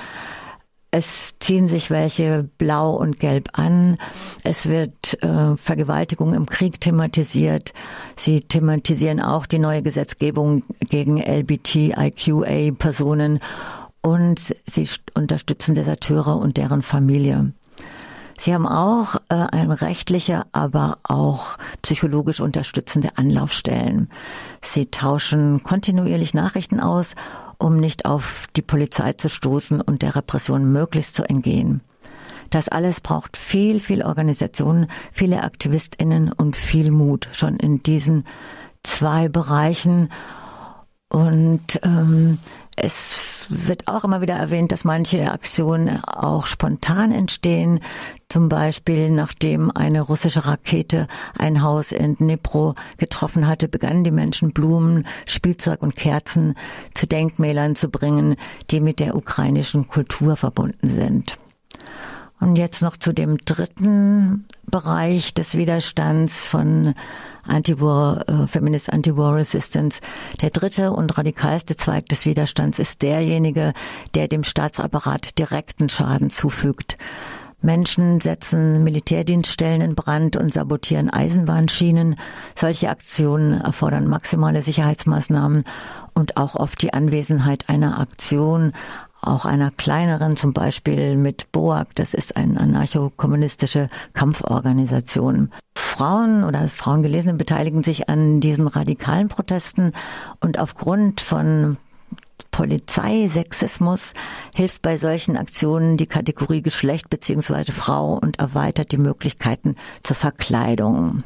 Es ziehen sich welche blau und gelb an. Es wird äh, Vergewaltigung im Krieg thematisiert. Sie thematisieren auch die neue Gesetzgebung gegen LBTIQA-Personen und sie unterstützen Deserteure und deren Familie. Sie haben auch äh, eine rechtliche, aber auch psychologisch unterstützende Anlaufstellen. Sie tauschen kontinuierlich Nachrichten aus um nicht auf die Polizei zu stoßen und der Repression möglichst zu entgehen. Das alles braucht viel, viel Organisation, viele AktivistInnen und viel Mut schon in diesen zwei Bereichen. Und ähm, es wird auch immer wieder erwähnt, dass manche Aktionen auch spontan entstehen. Zum Beispiel, nachdem eine russische Rakete ein Haus in Dnipro getroffen hatte, begannen die Menschen Blumen, Spielzeug und Kerzen zu Denkmälern zu bringen, die mit der ukrainischen Kultur verbunden sind. Und jetzt noch zu dem dritten Bereich des Widerstands von Anti-War, äh, Feminist Anti-War Resistance. Der dritte und radikalste Zweig des Widerstands ist derjenige, der dem Staatsapparat direkten Schaden zufügt. Menschen setzen Militärdienststellen in Brand und sabotieren Eisenbahnschienen. Solche Aktionen erfordern maximale Sicherheitsmaßnahmen und auch oft die Anwesenheit einer Aktion auch einer kleineren, zum Beispiel mit BOAG, das ist eine anarcho-kommunistische Kampforganisation. Frauen oder Frauengelesene beteiligen sich an diesen radikalen Protesten und aufgrund von Polizeisexismus hilft bei solchen Aktionen die Kategorie Geschlecht bzw. Frau und erweitert die Möglichkeiten zur Verkleidung.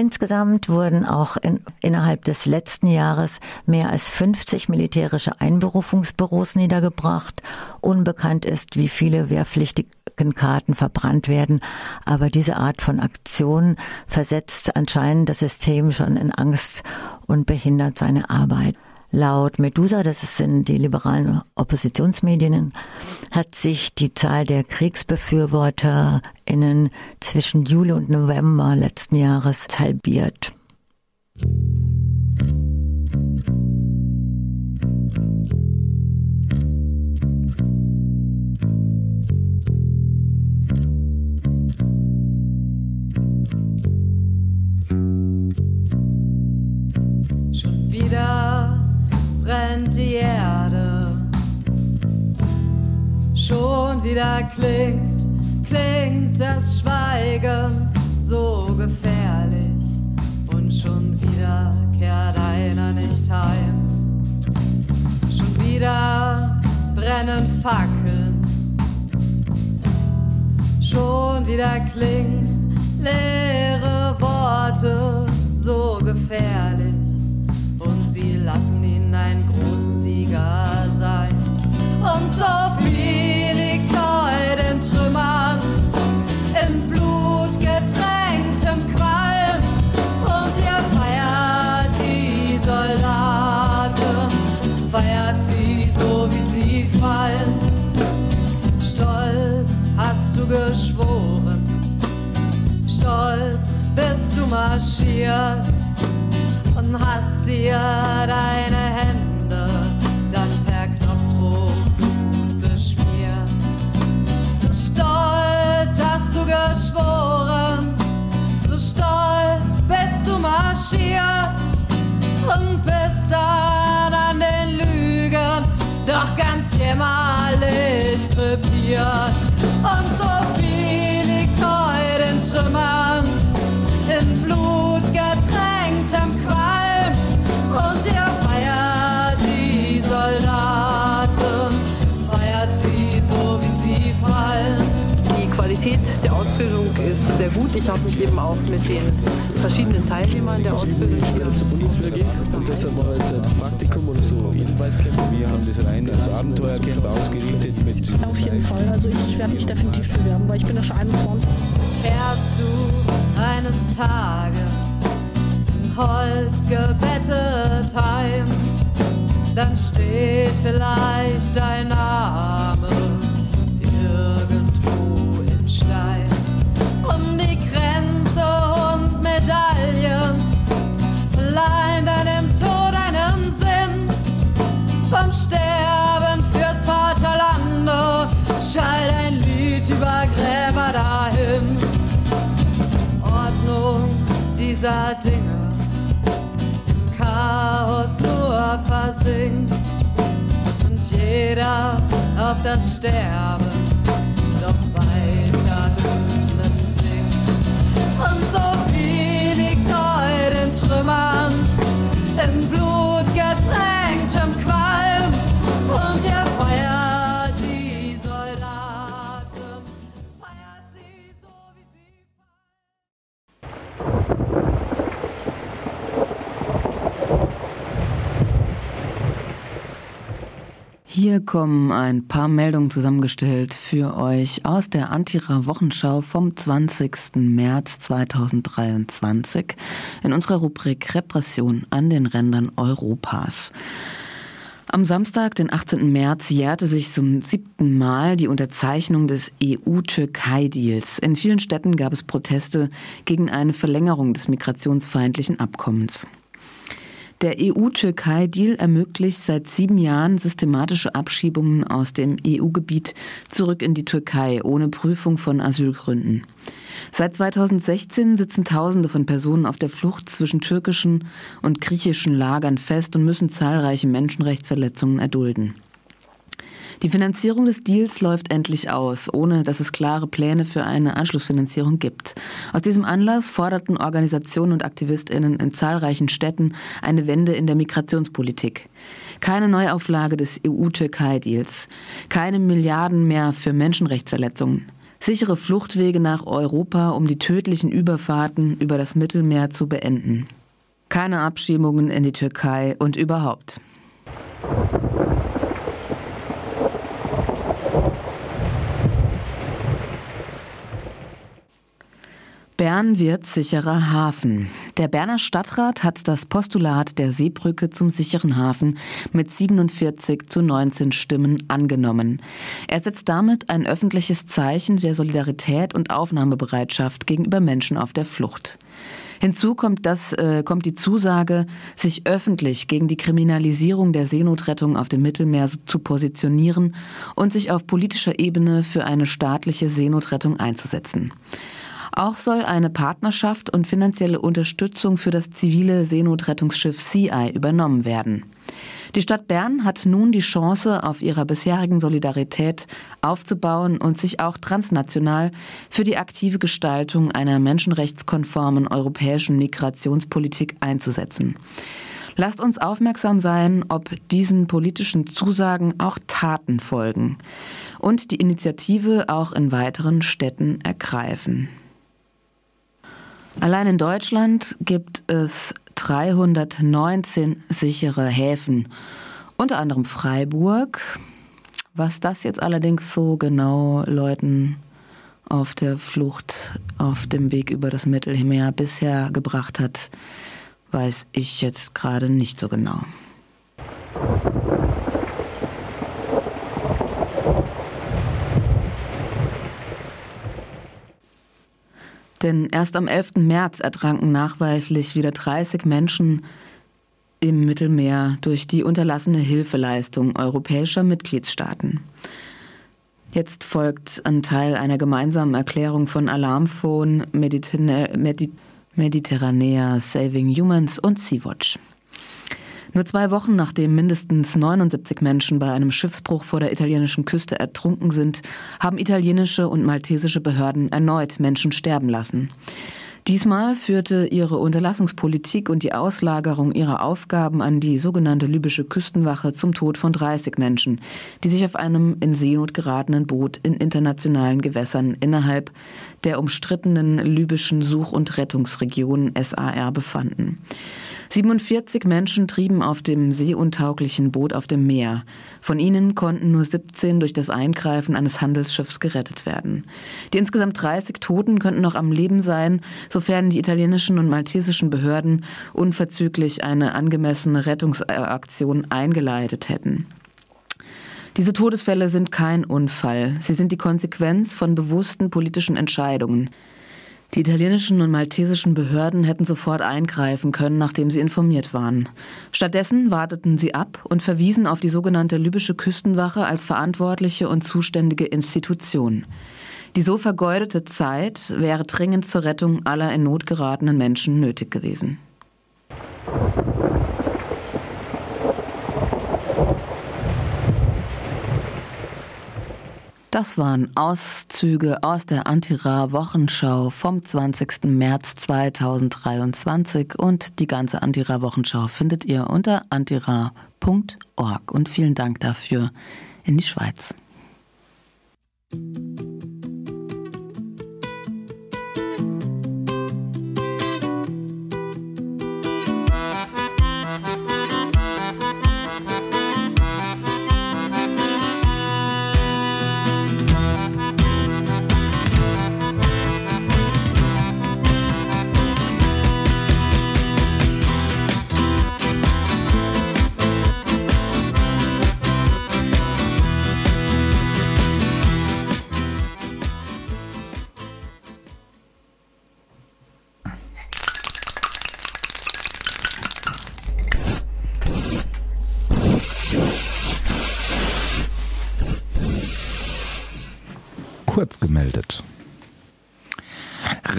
Insgesamt wurden auch in, innerhalb des letzten Jahres mehr als 50 militärische Einberufungsbüros niedergebracht. Unbekannt ist, wie viele wehrpflichtigen Karten verbrannt werden. Aber diese Art von Aktion versetzt anscheinend das System schon in Angst und behindert seine Arbeit. Laut Medusa, das sind die liberalen Oppositionsmedien, hat sich die Zahl der KriegsbefürworterInnen zwischen Juli und November letzten Jahres halbiert. Brennt die Erde. Schon wieder klingt klingt das Schweigen so gefährlich und schon wieder kehrt einer nicht heim. Schon wieder brennen Fackeln, schon wieder klingen leere Worte so gefährlich und sie lassen ihn einen großen Sieger sein. Und so viel liegt heute in Trümmern, in blutgetränktem Qualm. Und ihr feiert die Soldaten, feiert sie so wie sie fallen. Stolz hast du geschworen, stolz bist du marschiert und hast dir deine Hände dann per Knopfdruck beschmiert. So stolz hast du geschworen, so stolz bist du marschiert und bist dann an den Lügen doch ganz jämmerlich krepiert. Und so viel liegt heute in Trümmern, blutgetränktem Qualm. Und ihr feiert die Soldaten, feiert sie so wie sie fallen. Die Qualität der Ausbildung ist sehr gut. Ich habe mich eben auch mit den verschiedenen Teilnehmern der Ausbildung hier zur Bundeswehr gehen und deshalb war jetzt ein Praktikum oder so Hinweiscamp. Wir haben das rein als Abenteuercamp ausgerichtet mit. Auf jeden Fall, also ich werde mich definitiv bewerben, weil ich bin ja schon 21. Fährst du eines Tages Holz gebettet heim, dann steht vielleicht dein Name irgendwo in Stein. Und die Kränze und Medaillen leihen deinem Tod einen Sinn. Vom Sterben fürs Vaterlande schall ein Lied über Gräber dahin. Ordnung dieser Dinge Chaos nur versinkt und jeder auf das Sterben doch weiter Hymnen singt. Und so viel liegt heute in Trümmern, in blutgetränktem Qualm und ihr feiert Hier kommen ein paar Meldungen zusammengestellt für euch aus der Antira-Wochenschau vom 20. März 2023 in unserer Rubrik Repression an den Rändern Europas. Am Samstag, den 18. März, jährte sich zum siebten Mal die Unterzeichnung des EU-Türkei-Deals. In vielen Städten gab es Proteste gegen eine Verlängerung des migrationsfeindlichen Abkommens. Der EU-Türkei-Deal ermöglicht seit sieben Jahren systematische Abschiebungen aus dem EU-Gebiet zurück in die Türkei ohne Prüfung von Asylgründen. Seit 2016 sitzen Tausende von Personen auf der Flucht zwischen türkischen und griechischen Lagern fest und müssen zahlreiche Menschenrechtsverletzungen erdulden. Die Finanzierung des Deals läuft endlich aus, ohne dass es klare Pläne für eine Anschlussfinanzierung gibt. Aus diesem Anlass forderten Organisationen und Aktivistinnen in zahlreichen Städten eine Wende in der Migrationspolitik. Keine Neuauflage des EU-Türkei-Deals, keine Milliarden mehr für Menschenrechtsverletzungen. Sichere Fluchtwege nach Europa, um die tödlichen Überfahrten über das Mittelmeer zu beenden. Keine Abschiebungen in die Türkei und überhaupt. Bern wird sicherer Hafen. Der Berner Stadtrat hat das Postulat der Seebrücke zum sicheren Hafen mit 47 zu 19 Stimmen angenommen. Er setzt damit ein öffentliches Zeichen der Solidarität und Aufnahmebereitschaft gegenüber Menschen auf der Flucht. Hinzu kommt, das, äh, kommt die Zusage, sich öffentlich gegen die Kriminalisierung der Seenotrettung auf dem Mittelmeer zu positionieren und sich auf politischer Ebene für eine staatliche Seenotrettung einzusetzen. Auch soll eine Partnerschaft und finanzielle Unterstützung für das zivile Seenotrettungsschiff Sea Eye übernommen werden. Die Stadt Bern hat nun die Chance, auf ihrer bisherigen Solidarität aufzubauen und sich auch transnational für die aktive Gestaltung einer menschenrechtskonformen europäischen Migrationspolitik einzusetzen. Lasst uns aufmerksam sein, ob diesen politischen Zusagen auch Taten folgen und die Initiative auch in weiteren Städten ergreifen. Allein in Deutschland gibt es 319 sichere Häfen, unter anderem Freiburg. Was das jetzt allerdings so genau Leuten auf der Flucht auf dem Weg über das Mittelmeer bisher gebracht hat, weiß ich jetzt gerade nicht so genau. Denn erst am 11. März ertranken nachweislich wieder 30 Menschen im Mittelmeer durch die unterlassene Hilfeleistung europäischer Mitgliedstaaten. Jetzt folgt ein Teil einer gemeinsamen Erklärung von Alarmphone, Mediterranea, Mediterranea Saving Humans und Sea-Watch. Nur zwei Wochen nachdem mindestens 79 Menschen bei einem Schiffsbruch vor der italienischen Küste ertrunken sind, haben italienische und maltesische Behörden erneut Menschen sterben lassen. Diesmal führte ihre Unterlassungspolitik und die Auslagerung ihrer Aufgaben an die sogenannte libysche Küstenwache zum Tod von 30 Menschen, die sich auf einem in Seenot geratenen Boot in internationalen Gewässern innerhalb der umstrittenen libyschen Such- und Rettungsregion SAR befanden. 47 Menschen trieben auf dem seeuntauglichen Boot auf dem Meer. Von ihnen konnten nur 17 durch das Eingreifen eines Handelsschiffs gerettet werden. Die insgesamt 30 Toten könnten noch am Leben sein, sofern die italienischen und maltesischen Behörden unverzüglich eine angemessene Rettungsaktion eingeleitet hätten. Diese Todesfälle sind kein Unfall. Sie sind die Konsequenz von bewussten politischen Entscheidungen. Die italienischen und maltesischen Behörden hätten sofort eingreifen können, nachdem sie informiert waren. Stattdessen warteten sie ab und verwiesen auf die sogenannte libysche Küstenwache als verantwortliche und zuständige Institution. Die so vergeudete Zeit wäre dringend zur Rettung aller in Not geratenen Menschen nötig gewesen. Das waren Auszüge aus der Antira-Wochenschau vom 20. März 2023 und die ganze Antira-Wochenschau findet ihr unter antira.org. Und vielen Dank dafür in die Schweiz.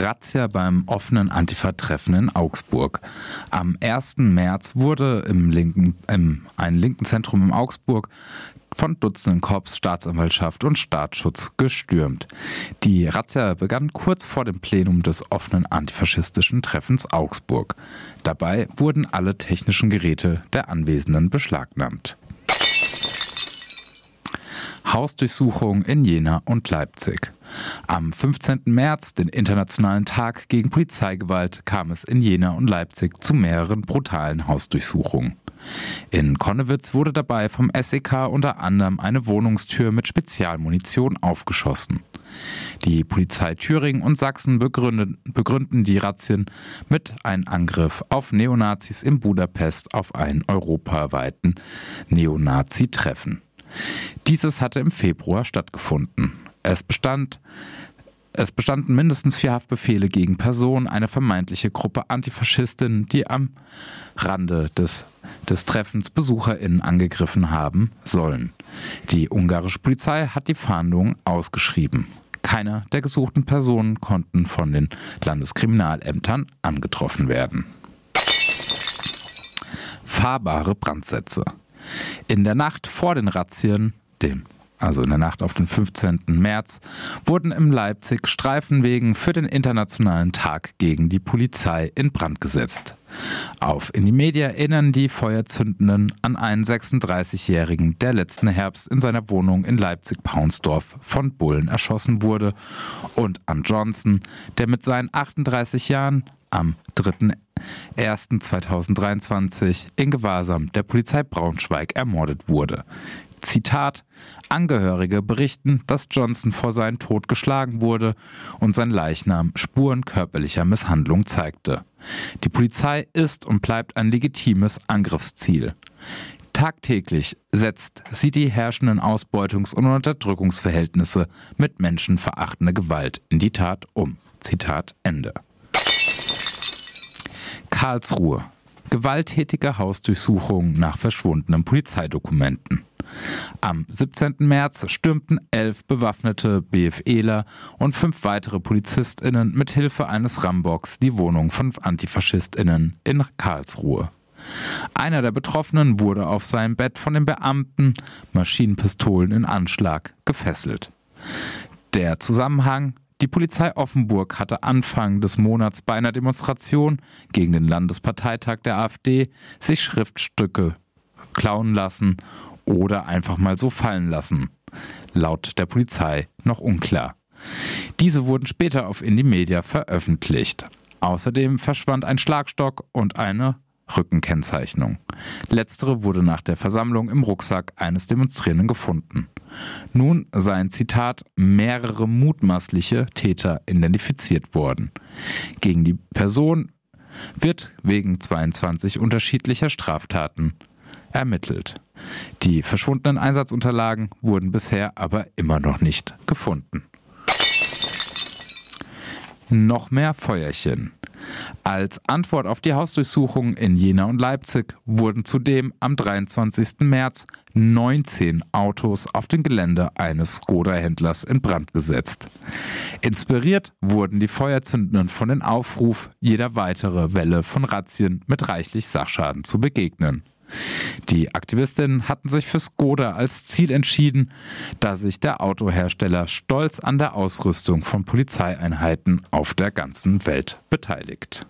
Razzia beim offenen Antifa-Treffen in Augsburg. Am 1. März wurde im linken, im, ein linken Zentrum in Augsburg von Dutzenden Korps, Staatsanwaltschaft und Staatsschutz gestürmt. Die Razzia begann kurz vor dem Plenum des offenen antifaschistischen Treffens Augsburg. Dabei wurden alle technischen Geräte der Anwesenden beschlagnahmt. Hausdurchsuchung in Jena und Leipzig. Am 15. März, den Internationalen Tag gegen Polizeigewalt, kam es in Jena und Leipzig zu mehreren brutalen Hausdurchsuchungen. In Konnewitz wurde dabei vom SEK unter anderem eine Wohnungstür mit Spezialmunition aufgeschossen. Die Polizei Thüringen und Sachsen begründen die Razzien mit einem Angriff auf Neonazis in Budapest auf einen europaweiten Neonazi-Treffen. Dieses hatte im Februar stattgefunden. Es bestand es bestanden mindestens vier Haftbefehle gegen Personen, eine vermeintliche Gruppe Antifaschistinnen, die am Rande des, des Treffens BesucherInnen angegriffen haben sollen. Die ungarische Polizei hat die Fahndung ausgeschrieben. Keiner der gesuchten Personen konnten von den Landeskriminalämtern angetroffen werden. Fahrbare Brandsätze. In der Nacht vor den Razzien, dem also in der Nacht auf den 15. März, wurden im Leipzig Streifenwegen für den Internationalen Tag gegen die Polizei in Brand gesetzt. Auf In die Media erinnern die Feuerzündenden an einen 36-Jährigen, der letzten Herbst in seiner Wohnung in Leipzig-Paunsdorf von Bullen erschossen wurde, und an Johnson, der mit seinen 38 Jahren am 3.1.2023 in Gewahrsam der Polizei Braunschweig ermordet wurde. Zitat, Angehörige berichten, dass Johnson vor seinem Tod geschlagen wurde und sein Leichnam Spuren körperlicher Misshandlung zeigte. Die Polizei ist und bleibt ein legitimes Angriffsziel. Tagtäglich setzt sie die herrschenden Ausbeutungs- und Unterdrückungsverhältnisse mit menschenverachtender Gewalt in die Tat um. Zitat Ende. Karlsruhe. Gewalttätige Hausdurchsuchungen nach verschwundenen Polizeidokumenten. Am 17. März stürmten elf bewaffnete BFEler und fünf weitere PolizistInnen mit Hilfe eines Rambocks die Wohnung von AntifaschistInnen in Karlsruhe. Einer der Betroffenen wurde auf seinem Bett von den Beamten, Maschinenpistolen in Anschlag, gefesselt. Der Zusammenhang die Polizei Offenburg hatte Anfang des Monats bei einer Demonstration gegen den Landesparteitag der AfD sich Schriftstücke klauen lassen oder einfach mal so fallen lassen. Laut der Polizei noch unklar. Diese wurden später auf Indie Media veröffentlicht. Außerdem verschwand ein Schlagstock und eine Rückenkennzeichnung. Letztere wurde nach der Versammlung im Rucksack eines Demonstrierenden gefunden. Nun seien Zitat mehrere mutmaßliche Täter identifiziert worden. Gegen die Person wird wegen 22 unterschiedlicher Straftaten ermittelt. Die verschwundenen Einsatzunterlagen wurden bisher aber immer noch nicht gefunden. Noch mehr Feuerchen. Als Antwort auf die Hausdurchsuchungen in Jena und Leipzig wurden zudem am 23. März 19 Autos auf dem Gelände eines Skoda-Händlers in Brand gesetzt. Inspiriert wurden die Feuerzündenden von dem Aufruf, jeder weitere Welle von Razzien mit reichlich Sachschaden zu begegnen. Die Aktivistinnen hatten sich für Skoda als Ziel entschieden, da sich der Autohersteller stolz an der Ausrüstung von Polizeieinheiten auf der ganzen Welt beteiligt.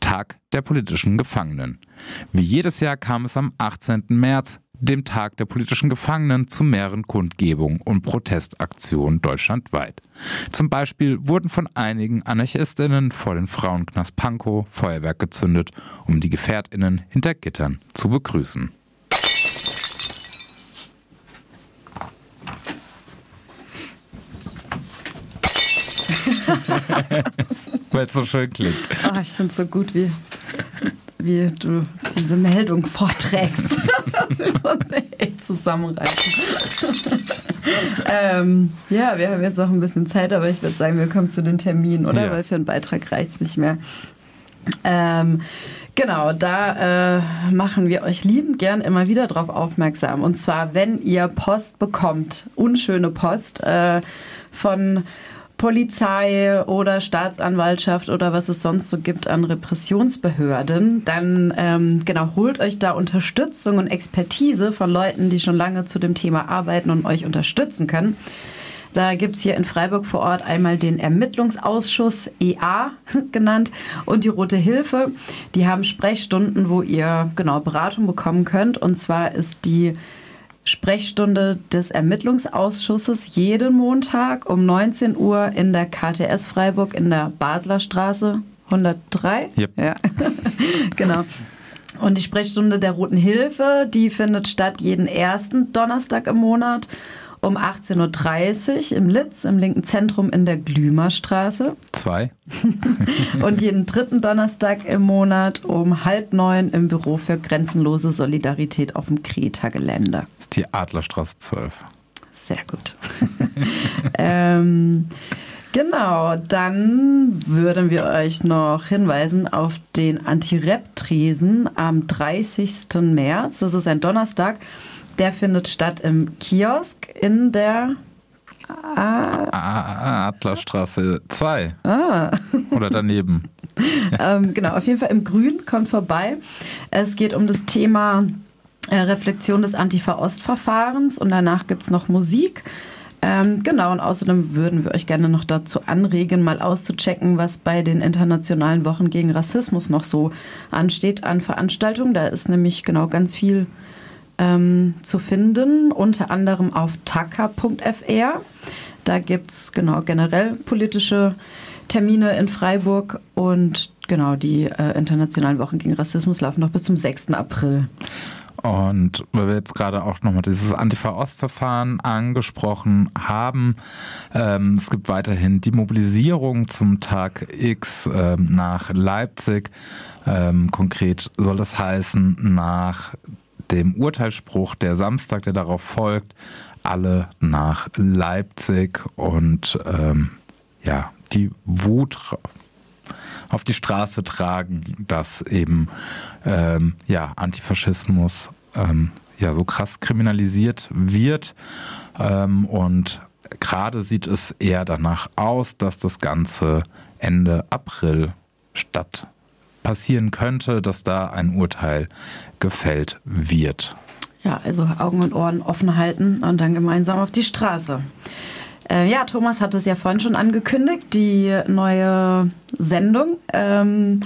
Tag der politischen Gefangenen. Wie jedes Jahr kam es am 18. März dem Tag der politischen Gefangenen, zu mehreren Kundgebungen und Protestaktionen deutschlandweit. Zum Beispiel wurden von einigen Anarchistinnen vor den Frauenknast Pankow Feuerwerk gezündet, um die Gefährtinnen hinter Gittern zu begrüßen. Weil es so schön klingt. Oh, ich finde es so gut, wie wie du diese Meldung vorträgst. ich muss mich echt zusammenreißen. ähm, ja, wir haben jetzt noch ein bisschen Zeit, aber ich würde sagen, wir kommen zu den Terminen, oder? Ja. Weil für einen Beitrag reicht es nicht mehr. Ähm, genau, da äh, machen wir euch liebend gern immer wieder darauf aufmerksam. Und zwar, wenn ihr Post bekommt, unschöne Post äh, von Polizei oder Staatsanwaltschaft oder was es sonst so gibt an Repressionsbehörden, dann ähm, genau holt euch da Unterstützung und Expertise von Leuten, die schon lange zu dem Thema arbeiten und euch unterstützen können. Da gibt es hier in Freiburg vor Ort einmal den Ermittlungsausschuss EA genannt und die Rote Hilfe. Die haben Sprechstunden, wo ihr genau Beratung bekommen könnt. Und zwar ist die Sprechstunde des Ermittlungsausschusses jeden Montag um 19 Uhr in der KTS Freiburg in der Basler Straße 103. Yep. Ja, genau. Und die Sprechstunde der Roten Hilfe, die findet statt jeden ersten Donnerstag im Monat um 18.30 Uhr im Litz, im linken Zentrum in der Glümerstraße. Zwei. und jeden dritten Donnerstag im Monat um halb neun im Büro für grenzenlose Solidarität auf dem Kreta-Gelände. Das ist die Adlerstraße 12. Sehr gut. ähm, Genau, dann würden wir euch noch hinweisen auf den Anti-Rep-Tresen am 30. März. Das ist ein Donnerstag. Der findet statt im Kiosk in der Ah, Adlerstraße 2. Ah. Oder daneben. ähm, genau, auf jeden Fall im Grün, kommt vorbei. Es geht um das Thema äh, Reflexion des Antifa-Ost-Verfahrens und danach gibt es noch Musik. Ähm, genau, und außerdem würden wir euch gerne noch dazu anregen, mal auszuchecken, was bei den internationalen Wochen gegen Rassismus noch so ansteht an Veranstaltungen. Da ist nämlich genau ganz viel ähm, zu finden, unter anderem auf taka.fr. Da gibt es genau generell politische Termine in Freiburg und genau die äh, internationalen Wochen gegen Rassismus laufen noch bis zum 6. April. Und weil wir jetzt gerade auch nochmal dieses Antifa-Ost-Verfahren angesprochen haben, ähm, es gibt weiterhin die Mobilisierung zum Tag X ähm, nach Leipzig. Ähm, konkret soll das heißen, nach dem Urteilsspruch der Samstag, der darauf folgt, alle nach Leipzig und ähm, ja, die Wut auf die Straße tragen, dass eben ähm, ja, Antifaschismus ähm, ja so krass kriminalisiert wird. Ähm, und gerade sieht es eher danach aus, dass das Ganze Ende April statt passieren könnte, dass da ein Urteil gefällt wird. Ja, also Augen und Ohren offen halten und dann gemeinsam auf die Straße. Äh, ja, Thomas hat es ja vorhin schon angekündigt, die neue Sendung. Ähm,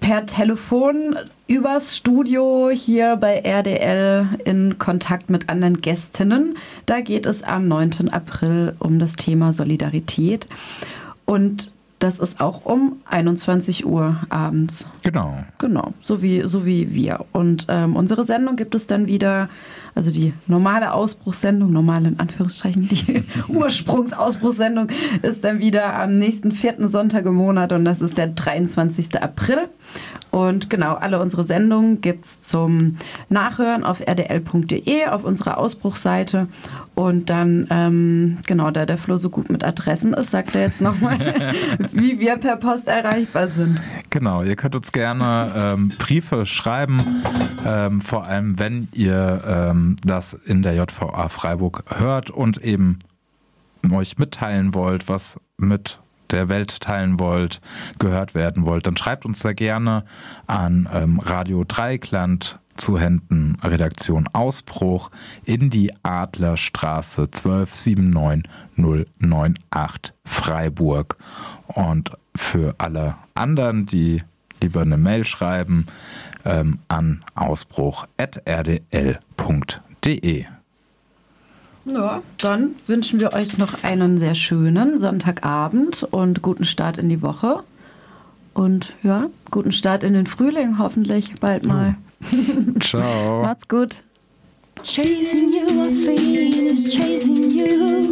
per Telefon übers Studio hier bei RDL in Kontakt mit anderen Gästinnen. Da geht es am 9. April um das Thema Solidarität. Und das ist auch um 21 Uhr abends. Genau. Genau, so wie, so wie wir. Und ähm, unsere Sendung gibt es dann wieder, also die normale Ausbruchssendung, normale in Anführungsstrichen, die Ursprungsausbruchssendung ist dann wieder am nächsten vierten Sonntag im Monat und das ist der 23. April. Und genau, alle unsere Sendungen gibt es zum Nachhören auf rdl.de, auf unserer Ausbruchsseite. Und dann, ähm, genau, da der Flo so gut mit Adressen ist, sagt er jetzt nochmal, wie wir per Post erreichbar sind. Genau, ihr könnt uns gerne ähm, Briefe schreiben, ähm, vor allem wenn ihr ähm, das in der JVA Freiburg hört und eben euch mitteilen wollt, was mit der Welt teilen wollt, gehört werden wollt, dann schreibt uns sehr gerne an ähm, Radio Dreikland zu Händen Redaktion Ausbruch in die Adlerstraße 1279098 Freiburg. Und für alle anderen, die lieber eine Mail schreiben, ähm, an ausbruch.rdl.de. Ja, dann wünschen wir euch noch einen sehr schönen Sonntagabend und guten Start in die Woche. Und ja, guten Start in den Frühling hoffentlich bald mal. Ciao. Macht's gut. Chasing you, feel is chasing you.